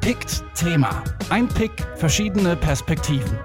Pickt Thema. Ein Pick, verschiedene Perspektiven.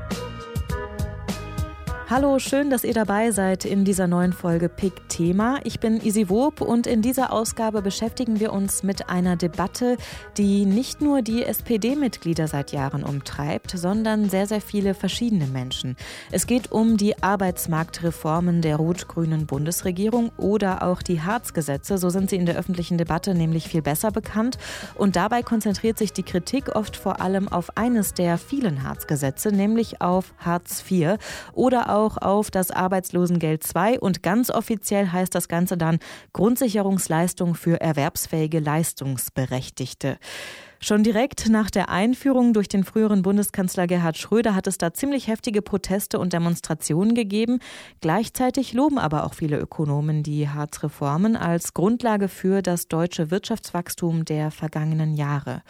Hallo, schön, dass ihr dabei seid in dieser neuen Folge Pick Thema. Ich bin Isi Wob und in dieser Ausgabe beschäftigen wir uns mit einer Debatte, die nicht nur die SPD-Mitglieder seit Jahren umtreibt, sondern sehr, sehr viele verschiedene Menschen. Es geht um die Arbeitsmarktreformen der rot-grünen Bundesregierung oder auch die Harzgesetze. So sind sie in der öffentlichen Debatte nämlich viel besser bekannt. Und dabei konzentriert sich die Kritik oft vor allem auf eines der vielen Harzgesetze, nämlich auf Hartz IV oder auch auch auf das Arbeitslosengeld II und ganz offiziell heißt das Ganze dann Grundsicherungsleistung für erwerbsfähige Leistungsberechtigte. Schon direkt nach der Einführung durch den früheren Bundeskanzler Gerhard Schröder hat es da ziemlich heftige Proteste und Demonstrationen gegeben. Gleichzeitig loben aber auch viele Ökonomen die Hartz-Reformen als Grundlage für das deutsche Wirtschaftswachstum der vergangenen Jahre.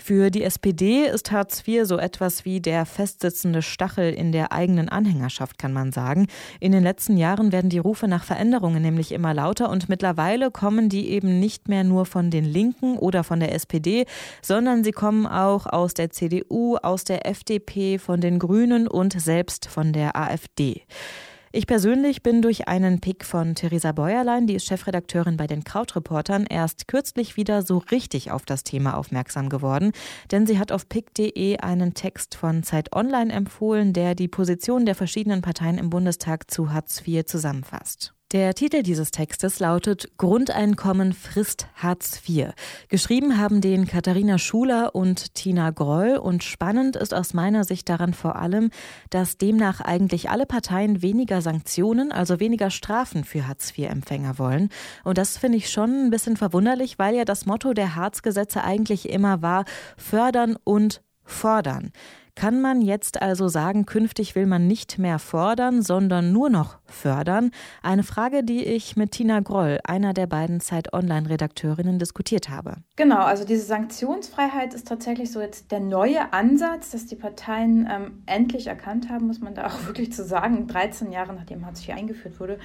Für die SPD ist Hartz IV so etwas wie der festsitzende Stachel in der eigenen Anhängerschaft, kann man sagen. In den letzten Jahren werden die Rufe nach Veränderungen nämlich immer lauter und mittlerweile kommen die eben nicht mehr nur von den Linken oder von der SPD, sondern sie kommen auch aus der CDU, aus der FDP, von den Grünen und selbst von der AfD. Ich persönlich bin durch einen Pick von Theresa Bäuerlein, die ist Chefredakteurin bei den Krautreportern, erst kürzlich wieder so richtig auf das Thema aufmerksam geworden, denn sie hat auf pick.de einen Text von Zeit Online empfohlen, der die Position der verschiedenen Parteien im Bundestag zu Hartz IV zusammenfasst. Der Titel dieses Textes lautet Grundeinkommen frisst Hartz IV. Geschrieben haben den Katharina Schuler und Tina Groll und spannend ist aus meiner Sicht daran vor allem, dass demnach eigentlich alle Parteien weniger Sanktionen, also weniger Strafen für Hartz IV-Empfänger wollen. Und das finde ich schon ein bisschen verwunderlich, weil ja das Motto der Hartz-Gesetze eigentlich immer war, fördern und fordern. Kann man jetzt also sagen, künftig will man nicht mehr fordern, sondern nur noch fördern? Eine Frage, die ich mit Tina Groll, einer der beiden Zeit Online-Redakteurinnen, diskutiert habe. Genau, also diese Sanktionsfreiheit ist tatsächlich so jetzt der neue Ansatz, dass die Parteien ähm, endlich erkannt haben, muss man da auch wirklich zu sagen, 13 Jahre nachdem Hartz IV eingeführt wurde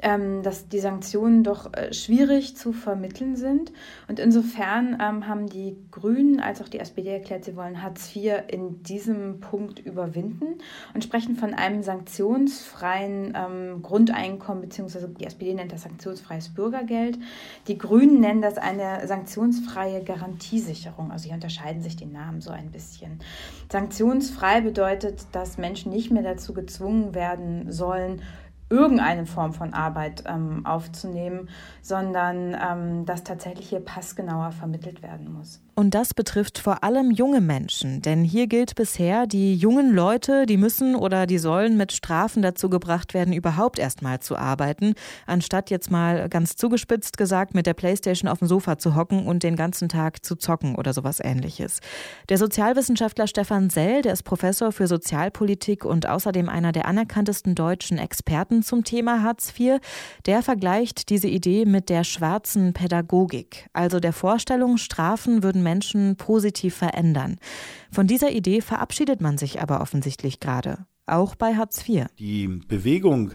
ähm, dass die Sanktionen doch äh, schwierig zu vermitteln sind. Und insofern ähm, haben die Grünen als auch die SPD erklärt, sie wollen Hartz IV in diesem Punkt überwinden und sprechen von einem sanktionsfreien ähm, Grundeinkommen, beziehungsweise die SPD nennt das sanktionsfreies Bürgergeld. Die Grünen nennen das eine sanktionsfreie Garantiesicherung. Also hier unterscheiden sich die Namen so ein bisschen. Sanktionsfrei bedeutet, dass Menschen nicht mehr dazu gezwungen werden sollen, irgendeine Form von Arbeit ähm, aufzunehmen, sondern ähm, dass tatsächlich hier passgenauer vermittelt werden muss. Und das betrifft vor allem junge Menschen, denn hier gilt bisher, die jungen Leute, die müssen oder die sollen mit Strafen dazu gebracht werden, überhaupt erst mal zu arbeiten, anstatt jetzt mal ganz zugespitzt gesagt mit der Playstation auf dem Sofa zu hocken und den ganzen Tag zu zocken oder sowas ähnliches. Der Sozialwissenschaftler Stefan Sell, der ist Professor für Sozialpolitik und außerdem einer der anerkanntesten deutschen Experten zum Thema Hartz IV, der vergleicht diese Idee mit der schwarzen Pädagogik, also der Vorstellung, Strafen würden Menschen positiv verändern. Von dieser Idee verabschiedet man sich aber offensichtlich gerade auch bei Hartz IV. Die Bewegung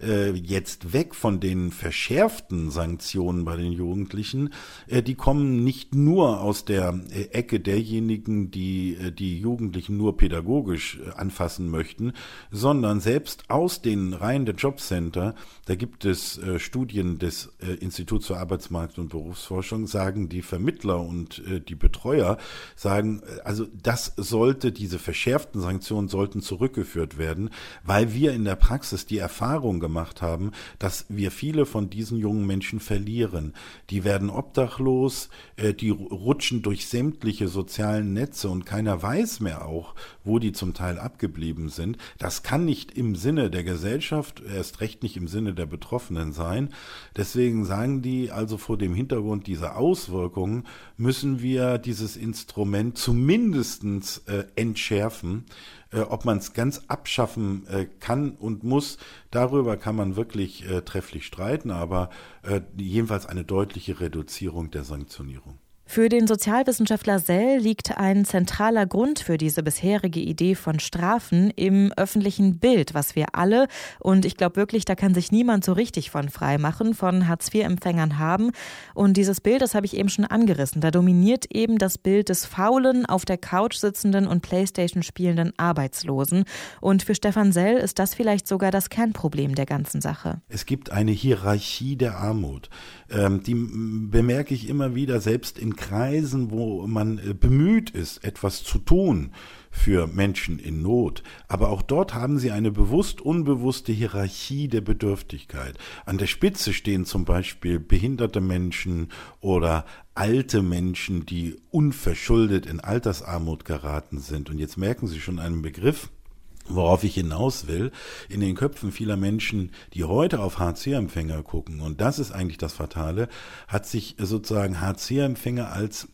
äh, jetzt weg von den verschärften Sanktionen bei den Jugendlichen, äh, die kommen nicht nur aus der äh, Ecke derjenigen, die äh, die Jugendlichen nur pädagogisch äh, anfassen möchten, sondern selbst aus den Reihen der Jobcenter, da gibt es äh, Studien des Instituts für Arbeitsmarkt und Berufsforschung, sagen die Vermittler und die Betreuer, sagen, also das sollte, diese verschärften Sanktionen sollten zurückgeführt werden, weil wir in der Praxis die Erfahrung gemacht haben, dass wir viele von diesen jungen Menschen verlieren. Die werden obdachlos, äh, die rutschen durch sämtliche sozialen Netze und keiner weiß mehr auch, wo die zum Teil abgeblieben sind. Das kann nicht im Sinne der Gesellschaft, erst recht nicht im Sinne der Betroffenen sein. Deswegen sagen die also vor dem Hintergrund dieser Auswirkungen müssen wir dieses Instrument zumindestens äh, entschärfen. Äh, ob man es ganz abschaffen äh, kann und muss, darüber kann man wirklich äh, trefflich streiten, aber äh, jedenfalls eine deutliche Reduzierung der Sanktionierung. Für den Sozialwissenschaftler Sell liegt ein zentraler Grund für diese bisherige Idee von Strafen im öffentlichen Bild, was wir alle, und ich glaube wirklich, da kann sich niemand so richtig von frei machen, von Hartz-IV-Empfängern haben. Und dieses Bild, das habe ich eben schon angerissen, da dominiert eben das Bild des faulen, auf der Couch sitzenden und Playstation spielenden Arbeitslosen. Und für Stefan Sell ist das vielleicht sogar das Kernproblem der ganzen Sache. Es gibt eine Hierarchie der Armut. Ähm, die bemerke ich immer wieder, selbst in Kreisen, wo man äh, bemüht ist, etwas zu tun für Menschen in Not. Aber auch dort haben sie eine bewusst unbewusste Hierarchie der Bedürftigkeit. An der Spitze stehen zum Beispiel behinderte Menschen oder alte Menschen, die unverschuldet in Altersarmut geraten sind. Und jetzt merken Sie schon einen Begriff, Worauf ich hinaus will, in den Köpfen vieler Menschen, die heute auf Hartz-IV-Empfänger gucken, und das ist eigentlich das Fatale, hat sich sozusagen Hartz-IV-Empfänger als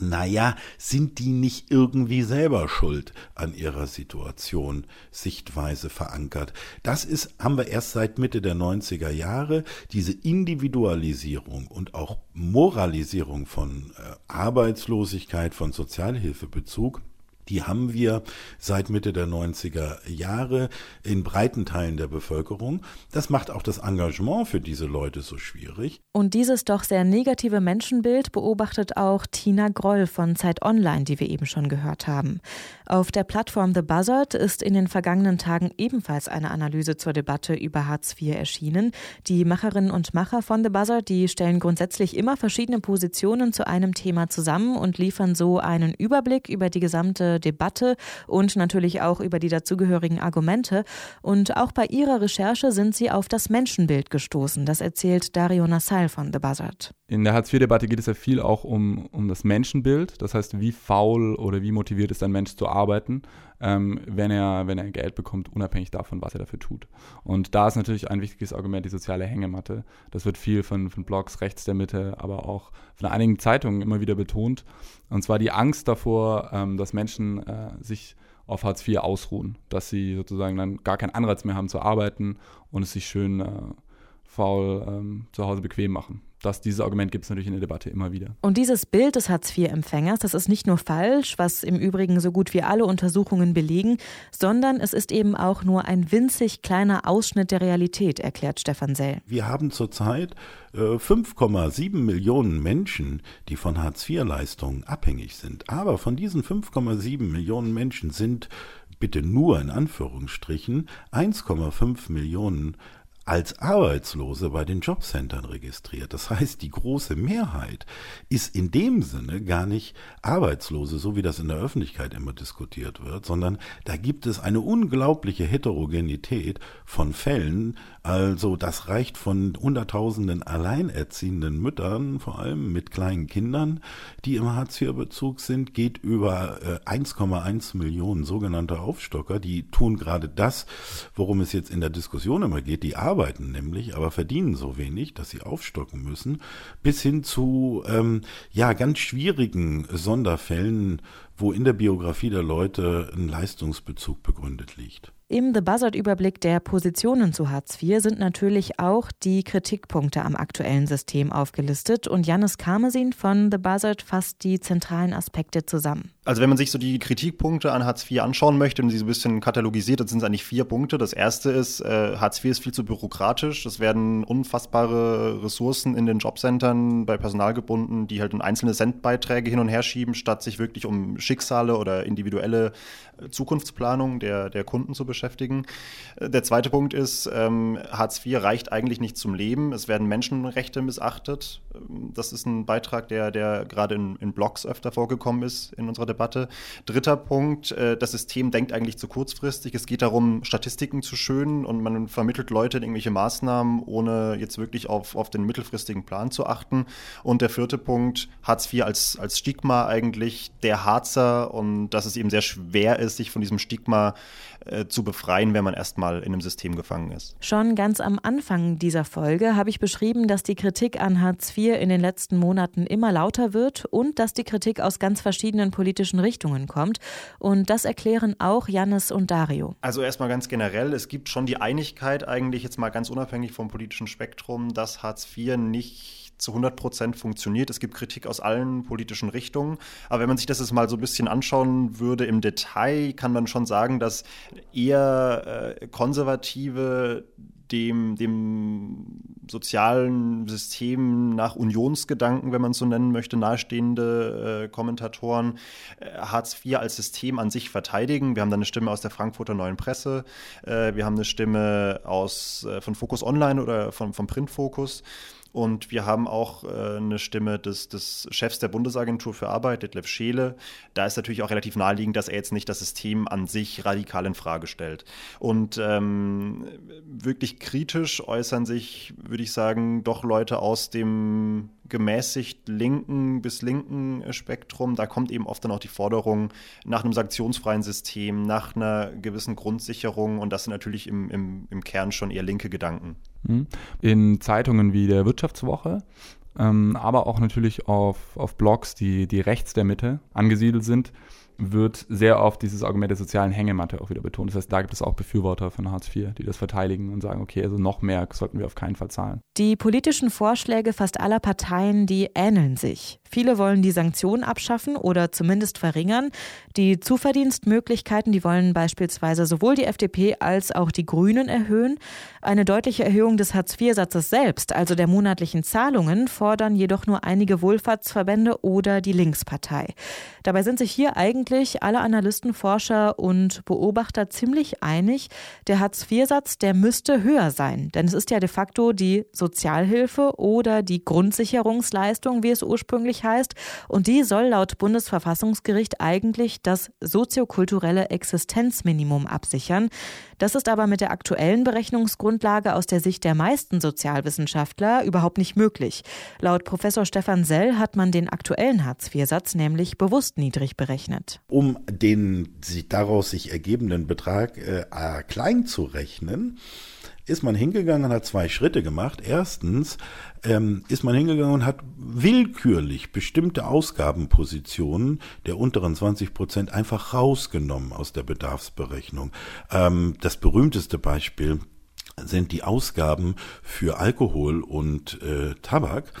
naja, sind die nicht irgendwie selber schuld an ihrer Situation, Sichtweise verankert. Das ist, haben wir erst seit Mitte der 90er Jahre, diese Individualisierung und auch Moralisierung von äh, Arbeitslosigkeit, von Sozialhilfebezug die haben wir seit Mitte der 90er Jahre in breiten Teilen der Bevölkerung. Das macht auch das Engagement für diese Leute so schwierig. Und dieses doch sehr negative Menschenbild beobachtet auch Tina Groll von Zeit Online, die wir eben schon gehört haben. Auf der Plattform The Buzzard ist in den vergangenen Tagen ebenfalls eine Analyse zur Debatte über Hartz IV erschienen. Die Macherinnen und Macher von The Buzzard, die stellen grundsätzlich immer verschiedene Positionen zu einem Thema zusammen und liefern so einen Überblick über die gesamte Debatte und natürlich auch über die dazugehörigen Argumente. Und auch bei ihrer Recherche sind sie auf das Menschenbild gestoßen. Das erzählt Dario Nassal von The Buzzard. In der Hartz-IV-Debatte geht es ja viel auch um, um das Menschenbild. Das heißt, wie faul oder wie motiviert ist ein Mensch zu arbeiten, ähm, wenn, er, wenn er Geld bekommt, unabhängig davon, was er dafür tut. Und da ist natürlich ein wichtiges Argument die soziale Hängematte. Das wird viel von, von Blogs rechts der Mitte, aber auch von einigen Zeitungen immer wieder betont. Und zwar die Angst davor, ähm, dass Menschen äh, sich auf Hartz IV ausruhen, dass sie sozusagen dann gar keinen Anreiz mehr haben zu arbeiten und es sich schön äh, faul ähm, zu Hause bequem machen das, dieses Argument gibt es natürlich in der Debatte immer wieder. Und dieses Bild des Hartz-IV-Empfängers, das ist nicht nur falsch, was im Übrigen so gut wie alle Untersuchungen belegen, sondern es ist eben auch nur ein winzig kleiner Ausschnitt der Realität, erklärt Stefan Sell. Wir haben zurzeit äh, 5,7 Millionen Menschen, die von Hartz-IV-Leistungen abhängig sind. Aber von diesen 5,7 Millionen Menschen sind bitte nur in Anführungsstrichen 1,5 Millionen als Arbeitslose bei den Jobcentern registriert. Das heißt, die große Mehrheit ist in dem Sinne gar nicht Arbeitslose, so wie das in der Öffentlichkeit immer diskutiert wird, sondern da gibt es eine unglaubliche Heterogenität von Fällen. Also das reicht von Hunderttausenden alleinerziehenden Müttern, vor allem mit kleinen Kindern, die im Hartz-IV-Bezug sind, geht über 1,1 äh, Millionen sogenannte Aufstocker. Die tun gerade das, worum es jetzt in der Diskussion immer geht, die Arbeit arbeiten nämlich, aber verdienen so wenig, dass sie aufstocken müssen, bis hin zu ähm, ja ganz schwierigen Sonderfällen, wo in der Biografie der Leute ein Leistungsbezug begründet liegt. Im The Buzzard-Überblick der Positionen zu Hartz IV sind natürlich auch die Kritikpunkte am aktuellen System aufgelistet und Janis Karmesin von The Buzzard fasst die zentralen Aspekte zusammen. Also wenn man sich so die Kritikpunkte an Hartz IV anschauen möchte und sie so ein bisschen katalogisiert, dann sind es eigentlich vier Punkte. Das erste ist, äh, Hartz IV ist viel zu bürokratisch. Es werden unfassbare Ressourcen in den Jobcentern bei Personal gebunden, die halt in einzelne Centbeiträge hin und her schieben, statt sich wirklich um Schicksale oder individuelle äh, Zukunftsplanung der, der Kunden zu beschäftigen beschäftigen. Äh, der zweite Punkt ist, ähm, Hartz IV reicht eigentlich nicht zum Leben. Es werden Menschenrechte missachtet. Ähm, das ist ein Beitrag, der, der gerade in, in Blogs öfter vorgekommen ist in unserer Debatte. Dritter Punkt, äh, das System denkt eigentlich zu kurzfristig. Es geht darum, Statistiken zu schönen und man vermittelt Leute in irgendwelche Maßnahmen, ohne jetzt wirklich auf, auf den mittelfristigen Plan zu achten. Und der vierte Punkt, Hartz IV als, als Stigma eigentlich der Harzer und dass es eben sehr schwer ist, sich von diesem Stigma äh, zu befreien, wenn man erstmal in einem System gefangen ist. Schon ganz am Anfang dieser Folge habe ich beschrieben, dass die Kritik an Hartz IV in den letzten Monaten immer lauter wird und dass die Kritik aus ganz verschiedenen politischen Richtungen kommt. Und das erklären auch Jannis und Dario. Also erstmal ganz generell, es gibt schon die Einigkeit eigentlich jetzt mal ganz unabhängig vom politischen Spektrum, dass Hartz IV nicht zu 100 Prozent funktioniert. Es gibt Kritik aus allen politischen Richtungen. Aber wenn man sich das jetzt mal so ein bisschen anschauen würde im Detail, kann man schon sagen, dass eher äh, Konservative dem, dem sozialen System nach Unionsgedanken, wenn man es so nennen möchte, nahestehende äh, Kommentatoren äh, Hartz IV als System an sich verteidigen. Wir haben da eine Stimme aus der Frankfurter Neuen Presse, äh, wir haben eine Stimme aus, äh, von Focus Online oder von, vom Printfokus. Und wir haben auch äh, eine Stimme des, des, Chefs der Bundesagentur für Arbeit, Detlef Scheele. Da ist natürlich auch relativ naheliegend, dass er jetzt nicht das System an sich radikal in Frage stellt. Und ähm, wirklich kritisch äußern sich, würde ich sagen, doch Leute aus dem gemäßigt linken bis linken Spektrum. Da kommt eben oft dann auch die Forderung nach einem sanktionsfreien System, nach einer gewissen Grundsicherung. Und das sind natürlich im, im, im Kern schon eher linke Gedanken. Mhm. In Zeitungen wie der Wirtschaftswoche, ähm, aber auch natürlich auf, auf Blogs, die, die rechts der Mitte angesiedelt sind, wird sehr oft dieses Argument der sozialen Hängematte auch wieder betont. Das heißt, da gibt es auch Befürworter von Hartz IV, die das verteidigen und sagen, okay, also noch mehr sollten wir auf keinen Fall zahlen. Die politischen Vorschläge fast aller Parteien, die ähneln sich. Viele wollen die Sanktionen abschaffen oder zumindest verringern. Die Zuverdienstmöglichkeiten, die wollen beispielsweise sowohl die FDP als auch die Grünen erhöhen. Eine deutliche Erhöhung des Hartz-IV-Satzes selbst, also der monatlichen Zahlungen, fordern jedoch nur einige Wohlfahrtsverbände oder die Linkspartei. Dabei sind sich hier eigentlich alle Analysten, Forscher und Beobachter ziemlich einig. Der Hartz-IV-Satz, der müsste höher sein, denn es ist ja de facto die Sozialhilfe oder die Grundsicherungsleistung, wie es ursprünglich heißt, und die soll laut Bundesverfassungsgericht eigentlich das soziokulturelle Existenzminimum absichern. Das ist aber mit der aktuellen Berechnungsgrundlage aus der Sicht der meisten Sozialwissenschaftler überhaupt nicht möglich. Laut Professor Stefan Sell hat man den aktuellen Hartz-IV-Satz nämlich bewusst niedrig berechnet. Um den daraus sich ergebenden Betrag äh, klein zu rechnen, ist man hingegangen und hat zwei Schritte gemacht. Erstens ähm, ist man hingegangen und hat willkürlich bestimmte Ausgabenpositionen der unteren 20 Prozent einfach rausgenommen aus der Bedarfsberechnung. Ähm, das berühmteste Beispiel sind die Ausgaben für Alkohol und äh, Tabak.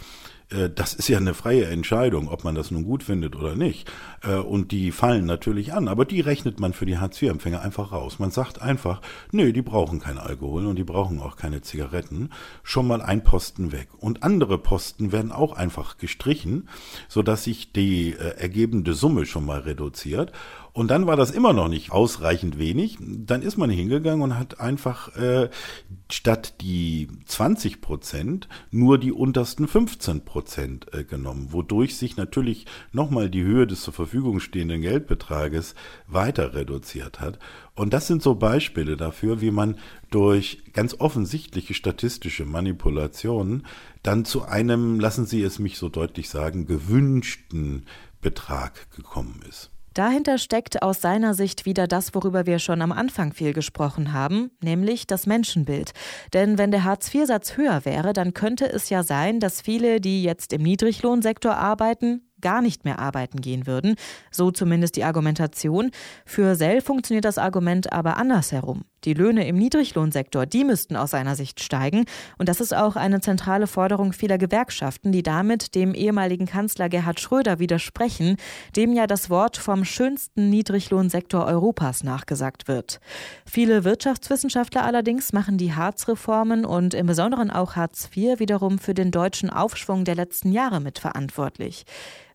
Äh, das ist ja eine freie Entscheidung, ob man das nun gut findet oder nicht. Äh, und die fallen natürlich an, aber die rechnet man für die Hartz-IV-Empfänger einfach raus. Man sagt einfach, nö, die brauchen kein Alkohol und die brauchen auch keine Zigaretten. Schon mal ein Posten weg. Und andere Posten werden auch einfach gestrichen, sodass sich die äh, ergebende Summe schon mal reduziert. Und dann war das immer noch nicht ausreichend wenig. Dann ist man hingegangen und hat einfach äh, statt die 20 Prozent nur die untersten 15 Prozent äh, genommen, wodurch sich natürlich nochmal die Höhe des zur Verfügung stehenden Geldbetrages weiter reduziert hat. Und das sind so Beispiele dafür, wie man durch ganz offensichtliche statistische Manipulationen dann zu einem, lassen Sie es mich so deutlich sagen, gewünschten Betrag gekommen ist. Dahinter steckt aus seiner Sicht wieder das, worüber wir schon am Anfang viel gesprochen haben, nämlich das Menschenbild. Denn wenn der Hartz-IV-Satz höher wäre, dann könnte es ja sein, dass viele, die jetzt im Niedriglohnsektor arbeiten, gar nicht mehr arbeiten gehen würden. So zumindest die Argumentation. Für Sell funktioniert das Argument aber andersherum. Die Löhne im Niedriglohnsektor, die müssten aus seiner Sicht steigen. Und das ist auch eine zentrale Forderung vieler Gewerkschaften, die damit dem ehemaligen Kanzler Gerhard Schröder widersprechen, dem ja das Wort vom schönsten Niedriglohnsektor Europas nachgesagt wird. Viele Wirtschaftswissenschaftler allerdings machen die Hartz-Reformen und im Besonderen auch Hartz IV wiederum für den deutschen Aufschwung der letzten Jahre mitverantwortlich.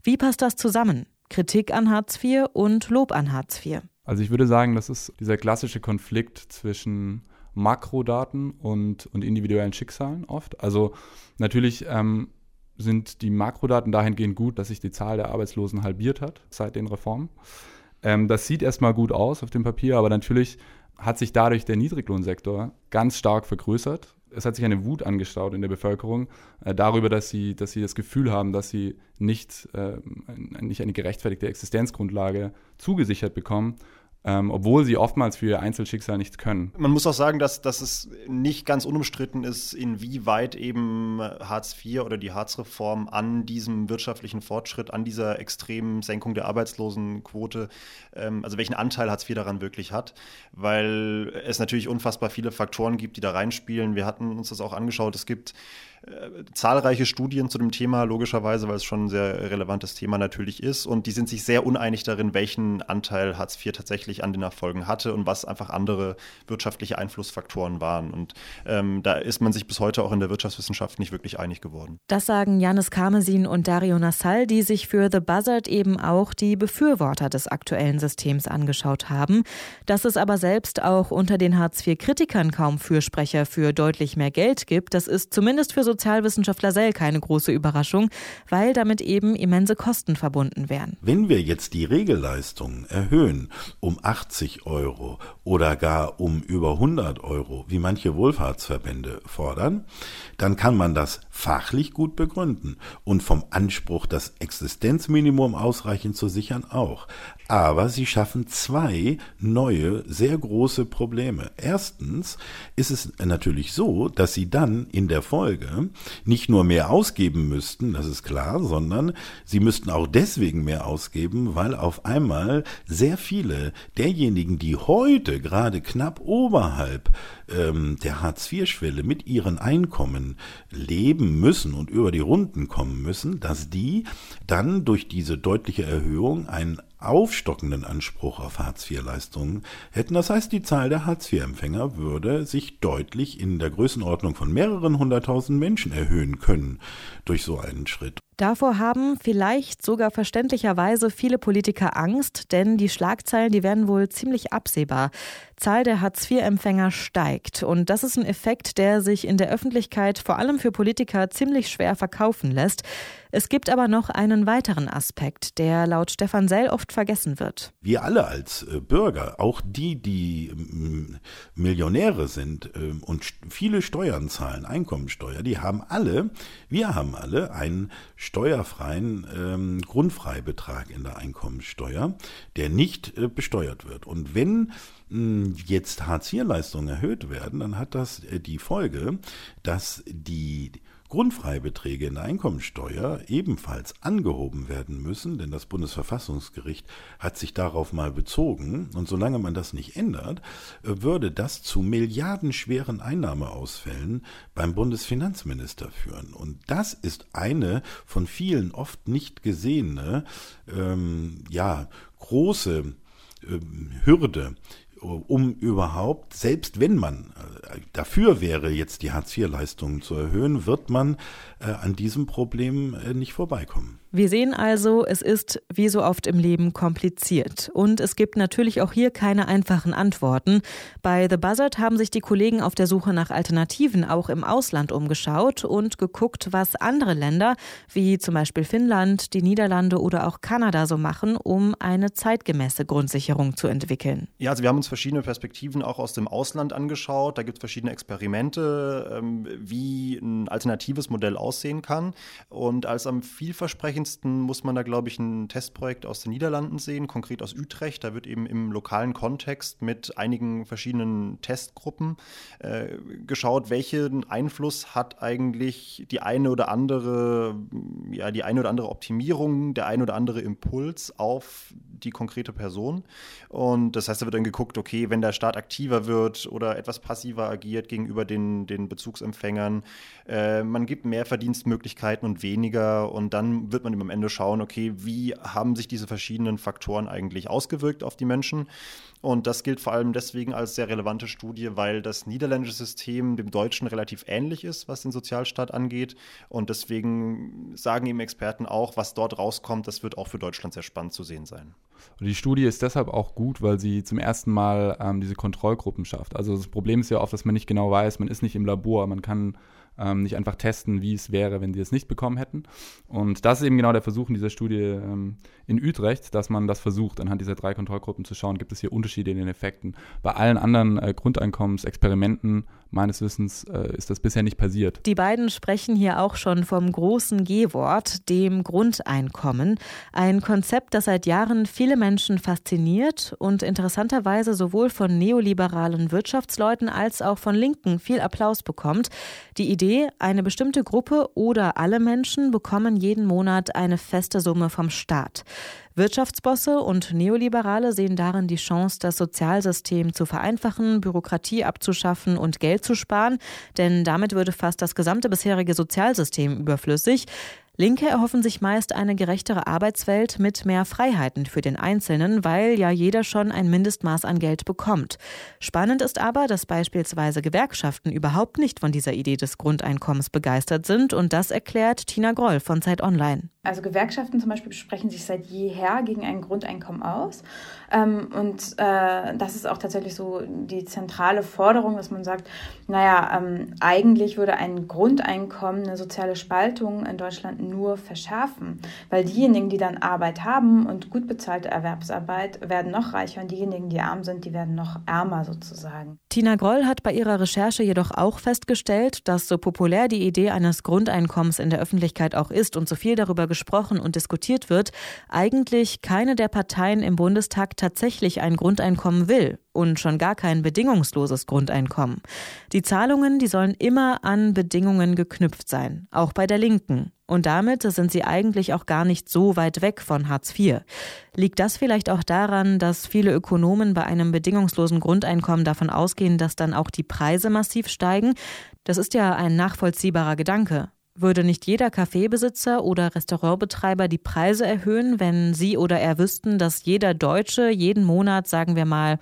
Wie passt das zusammen? Kritik an Hartz IV und Lob an Hartz IV. Also ich würde sagen, das ist dieser klassische Konflikt zwischen Makrodaten und, und individuellen Schicksalen oft. Also natürlich ähm, sind die Makrodaten dahingehend gut, dass sich die Zahl der Arbeitslosen halbiert hat seit den Reformen. Ähm, das sieht erstmal gut aus auf dem Papier, aber natürlich hat sich dadurch der Niedriglohnsektor ganz stark vergrößert es hat sich eine Wut angestaut in der Bevölkerung äh, darüber, dass sie, dass sie das Gefühl haben, dass sie nicht, äh, nicht eine gerechtfertigte Existenzgrundlage zugesichert bekommen ähm, obwohl sie oftmals für ihr Einzelschicksal nichts können. Man muss auch sagen, dass, dass es nicht ganz unumstritten ist, inwieweit eben Hartz IV oder die Hartz-Reform an diesem wirtschaftlichen Fortschritt, an dieser extremen Senkung der Arbeitslosenquote, ähm, also welchen Anteil Hartz IV daran wirklich hat, weil es natürlich unfassbar viele Faktoren gibt, die da reinspielen. Wir hatten uns das auch angeschaut. Es gibt äh, zahlreiche Studien zu dem Thema, logischerweise, weil es schon ein sehr relevantes Thema natürlich ist. Und die sind sich sehr uneinig darin, welchen Anteil Hartz IV tatsächlich an den Erfolgen hatte und was einfach andere wirtschaftliche Einflussfaktoren waren. Und ähm, da ist man sich bis heute auch in der Wirtschaftswissenschaft nicht wirklich einig geworden. Das sagen Janis Karmesin und Dario Nassal, die sich für The Buzzard eben auch die Befürworter des aktuellen Systems angeschaut haben. Dass es aber selbst auch unter den Hartz-IV-Kritikern kaum Fürsprecher für deutlich mehr Geld gibt, das ist zumindest für Sozialwissenschaftler Sell keine große Überraschung, weil damit eben immense Kosten verbunden wären. Wenn wir jetzt die Regelleistungen erhöhen um 80 Euro oder gar um über 100 Euro, wie manche Wohlfahrtsverbände fordern, dann kann man das fachlich gut begründen und vom Anspruch, das Existenzminimum ausreichend zu sichern, auch. Aber sie schaffen zwei neue, sehr große Probleme. Erstens ist es natürlich so, dass sie dann in der Folge nicht nur mehr ausgeben müssten, das ist klar, sondern sie müssten auch deswegen mehr ausgeben, weil auf einmal sehr viele derjenigen, die heute gerade knapp oberhalb ähm, der Hartz-IV-Schwelle mit ihren Einkommen leben müssen und über die Runden kommen müssen, dass die dann durch diese deutliche Erhöhung einen aufstockenden Anspruch auf Hartz-IV-Leistungen hätten. Das heißt, die Zahl der Hartz-IV-Empfänger würde sich deutlich in der Größenordnung von mehreren hunderttausend Menschen erhöhen können durch so einen Schritt. Davor haben vielleicht sogar verständlicherweise viele Politiker Angst, denn die Schlagzeilen, die werden wohl ziemlich absehbar. Zahl der Hartz-IV-Empfänger steigt und das ist ein Effekt, der sich in der Öffentlichkeit vor allem für Politiker ziemlich schwer verkaufen lässt. Es gibt aber noch einen weiteren Aspekt, der laut Stefan Sell oft vergessen wird. Wir alle als äh, Bürger, auch die, die Millionäre sind äh, und viele Steuern zahlen, Einkommensteuer, die haben alle, wir haben alle einen steuerfreien ähm, Grundfreibetrag in der Einkommensteuer, der nicht äh, besteuert wird. Und wenn mh, jetzt Hartz-IV-Leistungen erhöht werden, dann hat das äh, die Folge, dass die Grundfreibeträge in der Einkommensteuer ebenfalls angehoben werden müssen, denn das Bundesverfassungsgericht hat sich darauf mal bezogen. Und solange man das nicht ändert, äh, würde das zu milliardenschweren Einnahmeausfällen beim Bundesfinanzminister führen. Und das ist eine von vielen oft nicht gesehene, ähm, ja, große ähm, Hürde um überhaupt, selbst wenn man äh, dafür wäre, jetzt die Hartz-IV-Leistungen zu erhöhen, wird man äh, an diesem Problem äh, nicht vorbeikommen. Wir sehen also, es ist wie so oft im Leben kompliziert. Und es gibt natürlich auch hier keine einfachen Antworten. Bei The Buzzard haben sich die Kollegen auf der Suche nach Alternativen auch im Ausland umgeschaut und geguckt, was andere Länder, wie zum Beispiel Finnland, die Niederlande oder auch Kanada so machen, um eine zeitgemäße Grundsicherung zu entwickeln. Ja, also wir haben uns verschiedene Perspektiven auch aus dem Ausland angeschaut. Da gibt es verschiedene Experimente, ähm, wie ein alternatives Modell aussehen kann. Und als am vielversprechendsten naheliegendsten muss man da, glaube ich, ein Testprojekt aus den Niederlanden sehen, konkret aus Utrecht. Da wird eben im lokalen Kontext mit einigen verschiedenen Testgruppen äh, geschaut, welchen Einfluss hat eigentlich die eine oder andere, ja, die eine oder andere Optimierung, der eine oder andere Impuls auf die konkrete Person. Und das heißt, da wird dann geguckt, okay, wenn der Staat aktiver wird oder etwas passiver agiert gegenüber den, den Bezugsempfängern, äh, man gibt mehr Verdienstmöglichkeiten und weniger und dann wird man eben am Ende schauen, okay, wie haben sich diese verschiedenen Faktoren eigentlich ausgewirkt auf die Menschen? Und das gilt vor allem deswegen als sehr relevante Studie, weil das niederländische System dem deutschen relativ ähnlich ist, was den Sozialstaat angeht. Und deswegen sagen eben Experten auch, was dort rauskommt, das wird auch für Deutschland sehr spannend zu sehen sein. Und die Studie ist deshalb auch gut, weil sie zum ersten Mal ähm, diese Kontrollgruppen schafft. Also das Problem ist ja oft, dass man nicht genau weiß, man ist nicht im Labor, man kann ähm, nicht einfach testen, wie es wäre, wenn die es nicht bekommen hätten. Und das ist eben genau der Versuch in dieser Studie ähm, in Utrecht, dass man das versucht, anhand dieser drei Kontrollgruppen zu schauen, gibt es hier Unterschiede in den Effekten. Bei allen anderen äh, Grundeinkommensexperimenten meines Wissens äh, ist das bisher nicht passiert. Die beiden sprechen hier auch schon vom großen G-Wort, dem Grundeinkommen. Ein Konzept, das seit Jahren viele Menschen fasziniert und interessanterweise sowohl von neoliberalen Wirtschaftsleuten als auch von Linken viel Applaus bekommt. Die Idee, eine bestimmte Gruppe oder alle Menschen bekommen jeden Monat eine feste Summe vom Staat. Wirtschaftsbosse und Neoliberale sehen darin die Chance, das Sozialsystem zu vereinfachen, Bürokratie abzuschaffen und Geld zu sparen, denn damit würde fast das gesamte bisherige Sozialsystem überflüssig. Linke erhoffen sich meist eine gerechtere Arbeitswelt mit mehr Freiheiten für den Einzelnen, weil ja jeder schon ein Mindestmaß an Geld bekommt. Spannend ist aber, dass beispielsweise Gewerkschaften überhaupt nicht von dieser Idee des Grundeinkommens begeistert sind und das erklärt Tina Groll von Zeit Online. Also Gewerkschaften zum Beispiel sprechen sich seit jeher gegen ein Grundeinkommen aus. Ähm, und äh, das ist auch tatsächlich so die zentrale Forderung, dass man sagt, naja, ähm, eigentlich würde ein Grundeinkommen eine soziale Spaltung in Deutschland nur verschärfen. Weil diejenigen, die dann Arbeit haben und gut bezahlte Erwerbsarbeit, werden noch reicher und diejenigen, die arm sind, die werden noch ärmer sozusagen. Tina Groll hat bei ihrer Recherche jedoch auch festgestellt, dass so populär die Idee eines Grundeinkommens in der Öffentlichkeit auch ist und so viel darüber gesprochen und diskutiert wird, eigentlich keine der Parteien im Bundestag tatsächlich ein Grundeinkommen will und schon gar kein bedingungsloses Grundeinkommen. Die Zahlungen, die sollen immer an Bedingungen geknüpft sein, auch bei der Linken. Und damit sind sie eigentlich auch gar nicht so weit weg von Hartz IV. Liegt das vielleicht auch daran, dass viele Ökonomen bei einem bedingungslosen Grundeinkommen davon ausgehen, dass dann auch die Preise massiv steigen? Das ist ja ein nachvollziehbarer Gedanke. Würde nicht jeder Kaffeebesitzer oder Restaurantbetreiber die Preise erhöhen, wenn sie oder er wüssten, dass jeder Deutsche jeden Monat, sagen wir mal,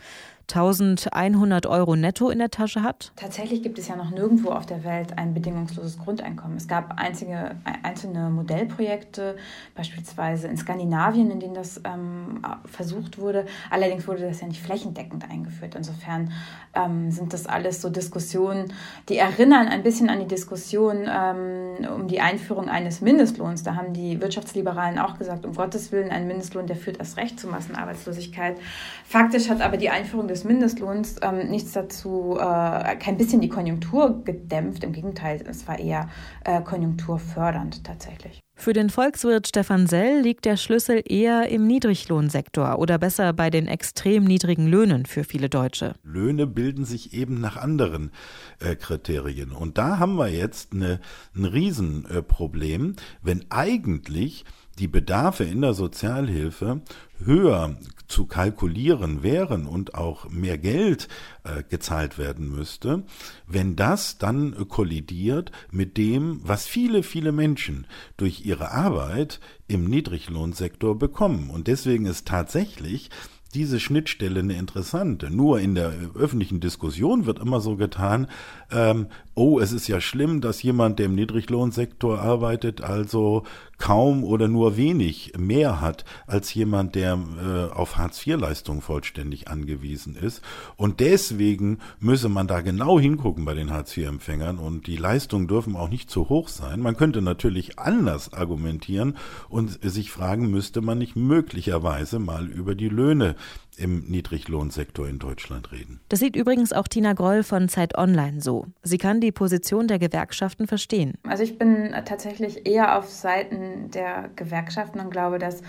1100 Euro netto in der Tasche hat? Tatsächlich gibt es ja noch nirgendwo auf der Welt ein bedingungsloses Grundeinkommen. Es gab einzige, einzelne Modellprojekte, beispielsweise in Skandinavien, in denen das ähm, versucht wurde. Allerdings wurde das ja nicht flächendeckend eingeführt. Insofern ähm, sind das alles so Diskussionen, die erinnern ein bisschen an die Diskussion ähm, um die Einführung eines Mindestlohns. Da haben die Wirtschaftsliberalen auch gesagt, um Gottes Willen, ein Mindestlohn, der führt erst recht zu Massenarbeitslosigkeit. Faktisch hat aber die Einführung des des Mindestlohns ähm, nichts dazu, äh, kein bisschen die Konjunktur gedämpft. Im Gegenteil, es war eher äh, konjunkturfördernd tatsächlich. Für den Volkswirt Stefan Sell liegt der Schlüssel eher im Niedriglohnsektor oder besser bei den extrem niedrigen Löhnen für viele Deutsche. Löhne bilden sich eben nach anderen äh, Kriterien. Und da haben wir jetzt eine, ein Riesenproblem, wenn eigentlich die Bedarfe in der Sozialhilfe höher zu kalkulieren wären und auch mehr Geld äh, gezahlt werden müsste, wenn das dann kollidiert mit dem, was viele, viele Menschen durch ihre Arbeit im Niedriglohnsektor bekommen. Und deswegen ist tatsächlich diese Schnittstelle eine interessante. Nur in der öffentlichen Diskussion wird immer so getan, ähm, oh, es ist ja schlimm, dass jemand, der im Niedriglohnsektor arbeitet, also kaum oder nur wenig mehr hat als jemand, der äh, auf Hartz-IV-Leistungen vollständig angewiesen ist. Und deswegen müsse man da genau hingucken bei den Hartz-IV-Empfängern und die Leistungen dürfen auch nicht zu hoch sein. Man könnte natürlich anders argumentieren und sich fragen, müsste man nicht möglicherweise mal über die Löhne im Niedriglohnsektor in Deutschland reden. Das sieht übrigens auch Tina Groll von Zeit Online so. Sie kann die Position der Gewerkschaften verstehen. Also ich bin tatsächlich eher auf Seiten der Gewerkschaften und glaube, dass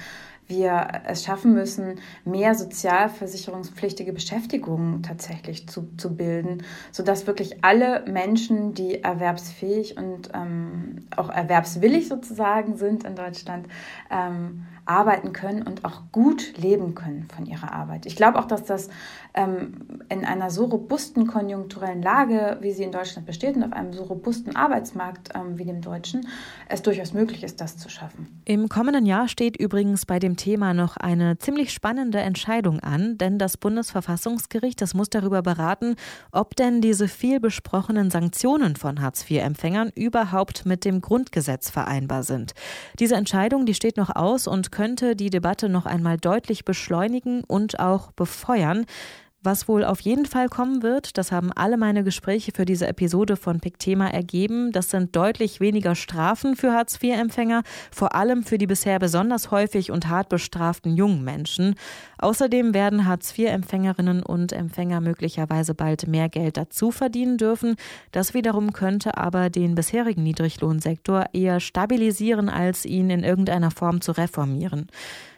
wir es schaffen müssen, mehr sozialversicherungspflichtige Beschäftigungen tatsächlich zu, zu bilden, sodass wirklich alle Menschen, die erwerbsfähig und ähm, auch erwerbswillig sozusagen sind in Deutschland, ähm, arbeiten können und auch gut leben können von ihrer Arbeit. Ich glaube auch, dass das ähm, in einer so robusten konjunkturellen Lage, wie sie in Deutschland besteht und auf einem so robusten Arbeitsmarkt ähm, wie dem deutschen, es durchaus möglich ist, das zu schaffen. Im kommenden Jahr steht übrigens bei dem Thema noch eine ziemlich spannende Entscheidung an, denn das Bundesverfassungsgericht, das muss darüber beraten, ob denn diese viel besprochenen Sanktionen von Hartz-IV-Empfängern überhaupt mit dem Grundgesetz vereinbar sind. Diese Entscheidung, die steht noch aus und könnte die Debatte noch einmal deutlich beschleunigen und auch befeuern. Was wohl auf jeden Fall kommen wird, das haben alle meine Gespräche für diese Episode von Thema ergeben, das sind deutlich weniger Strafen für Hartz-IV-Empfänger, vor allem für die bisher besonders häufig und hart bestraften jungen Menschen. Außerdem werden Hartz-IV-Empfängerinnen und Empfänger möglicherweise bald mehr Geld dazu verdienen dürfen. Das wiederum könnte aber den bisherigen Niedriglohnsektor eher stabilisieren, als ihn in irgendeiner Form zu reformieren.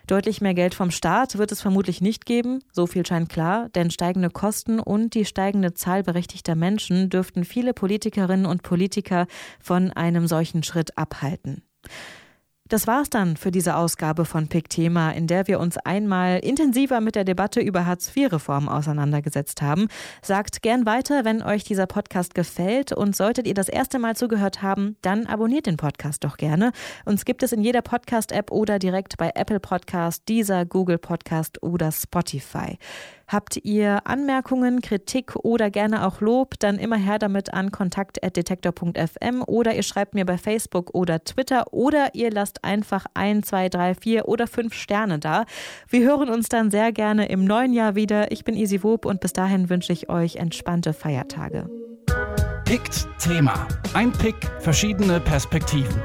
Deutlich mehr Geld vom Staat wird es vermutlich nicht geben, so viel scheint klar, denn steigende Kosten und die steigende Zahl berechtigter Menschen dürften viele Politikerinnen und Politiker von einem solchen Schritt abhalten. Das war's dann für diese Ausgabe von Pick Thema, in der wir uns einmal intensiver mit der Debatte über Hartz-IV-Reform auseinandergesetzt haben. Sagt gern weiter, wenn euch dieser Podcast gefällt und solltet ihr das erste Mal zugehört haben, dann abonniert den Podcast doch gerne. Uns gibt es in jeder Podcast-App oder direkt bei Apple Podcast, dieser Google Podcast oder Spotify. Habt ihr Anmerkungen, Kritik oder gerne auch Lob, dann immer her damit an kontakt.detektor.fm oder ihr schreibt mir bei Facebook oder Twitter oder ihr einfach ein, zwei, drei, vier oder fünf Sterne da. Wir hören uns dann sehr gerne im neuen Jahr wieder. Ich bin Isi Wob und bis dahin wünsche ich euch entspannte Feiertage. Pickt Thema. Ein Pick, verschiedene Perspektiven.